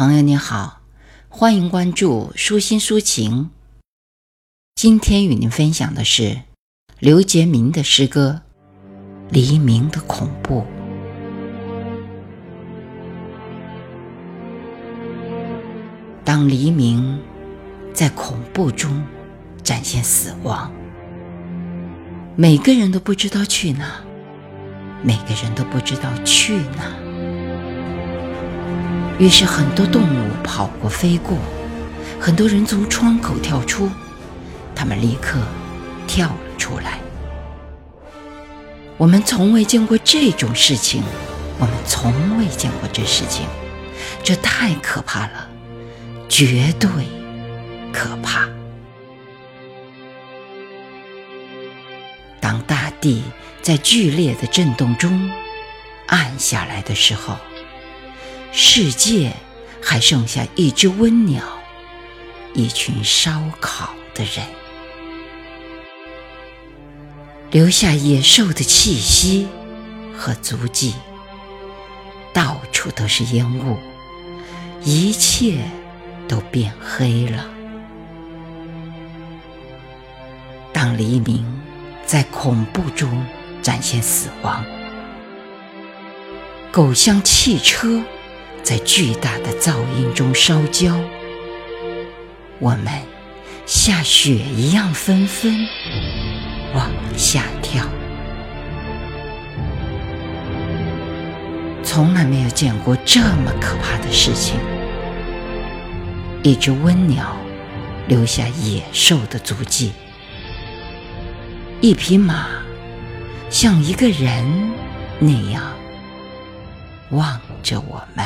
朋友你好，欢迎关注舒心抒情。今天与您分享的是刘杰明的诗歌《黎明的恐怖》。当黎明在恐怖中展现死亡，每个人都不知道去哪，每个人都不知道去哪。于是，很多动物跑过、飞过，很多人从窗口跳出，他们立刻跳了出来。我们从未见过这种事情，我们从未见过这事情，这太可怕了，绝对可怕。当大地在剧烈的震动中暗下来的时候。世界还剩下一只温鸟，一群烧烤的人，留下野兽的气息和足迹。到处都是烟雾，一切都变黑了。当黎明在恐怖中展现死亡，狗像汽车。在巨大的噪音中烧焦，我们下雪一样纷纷往下跳。从来没有见过这么可怕的事情：一只温鸟留下野兽的足迹，一匹马像一个人那样望着我们。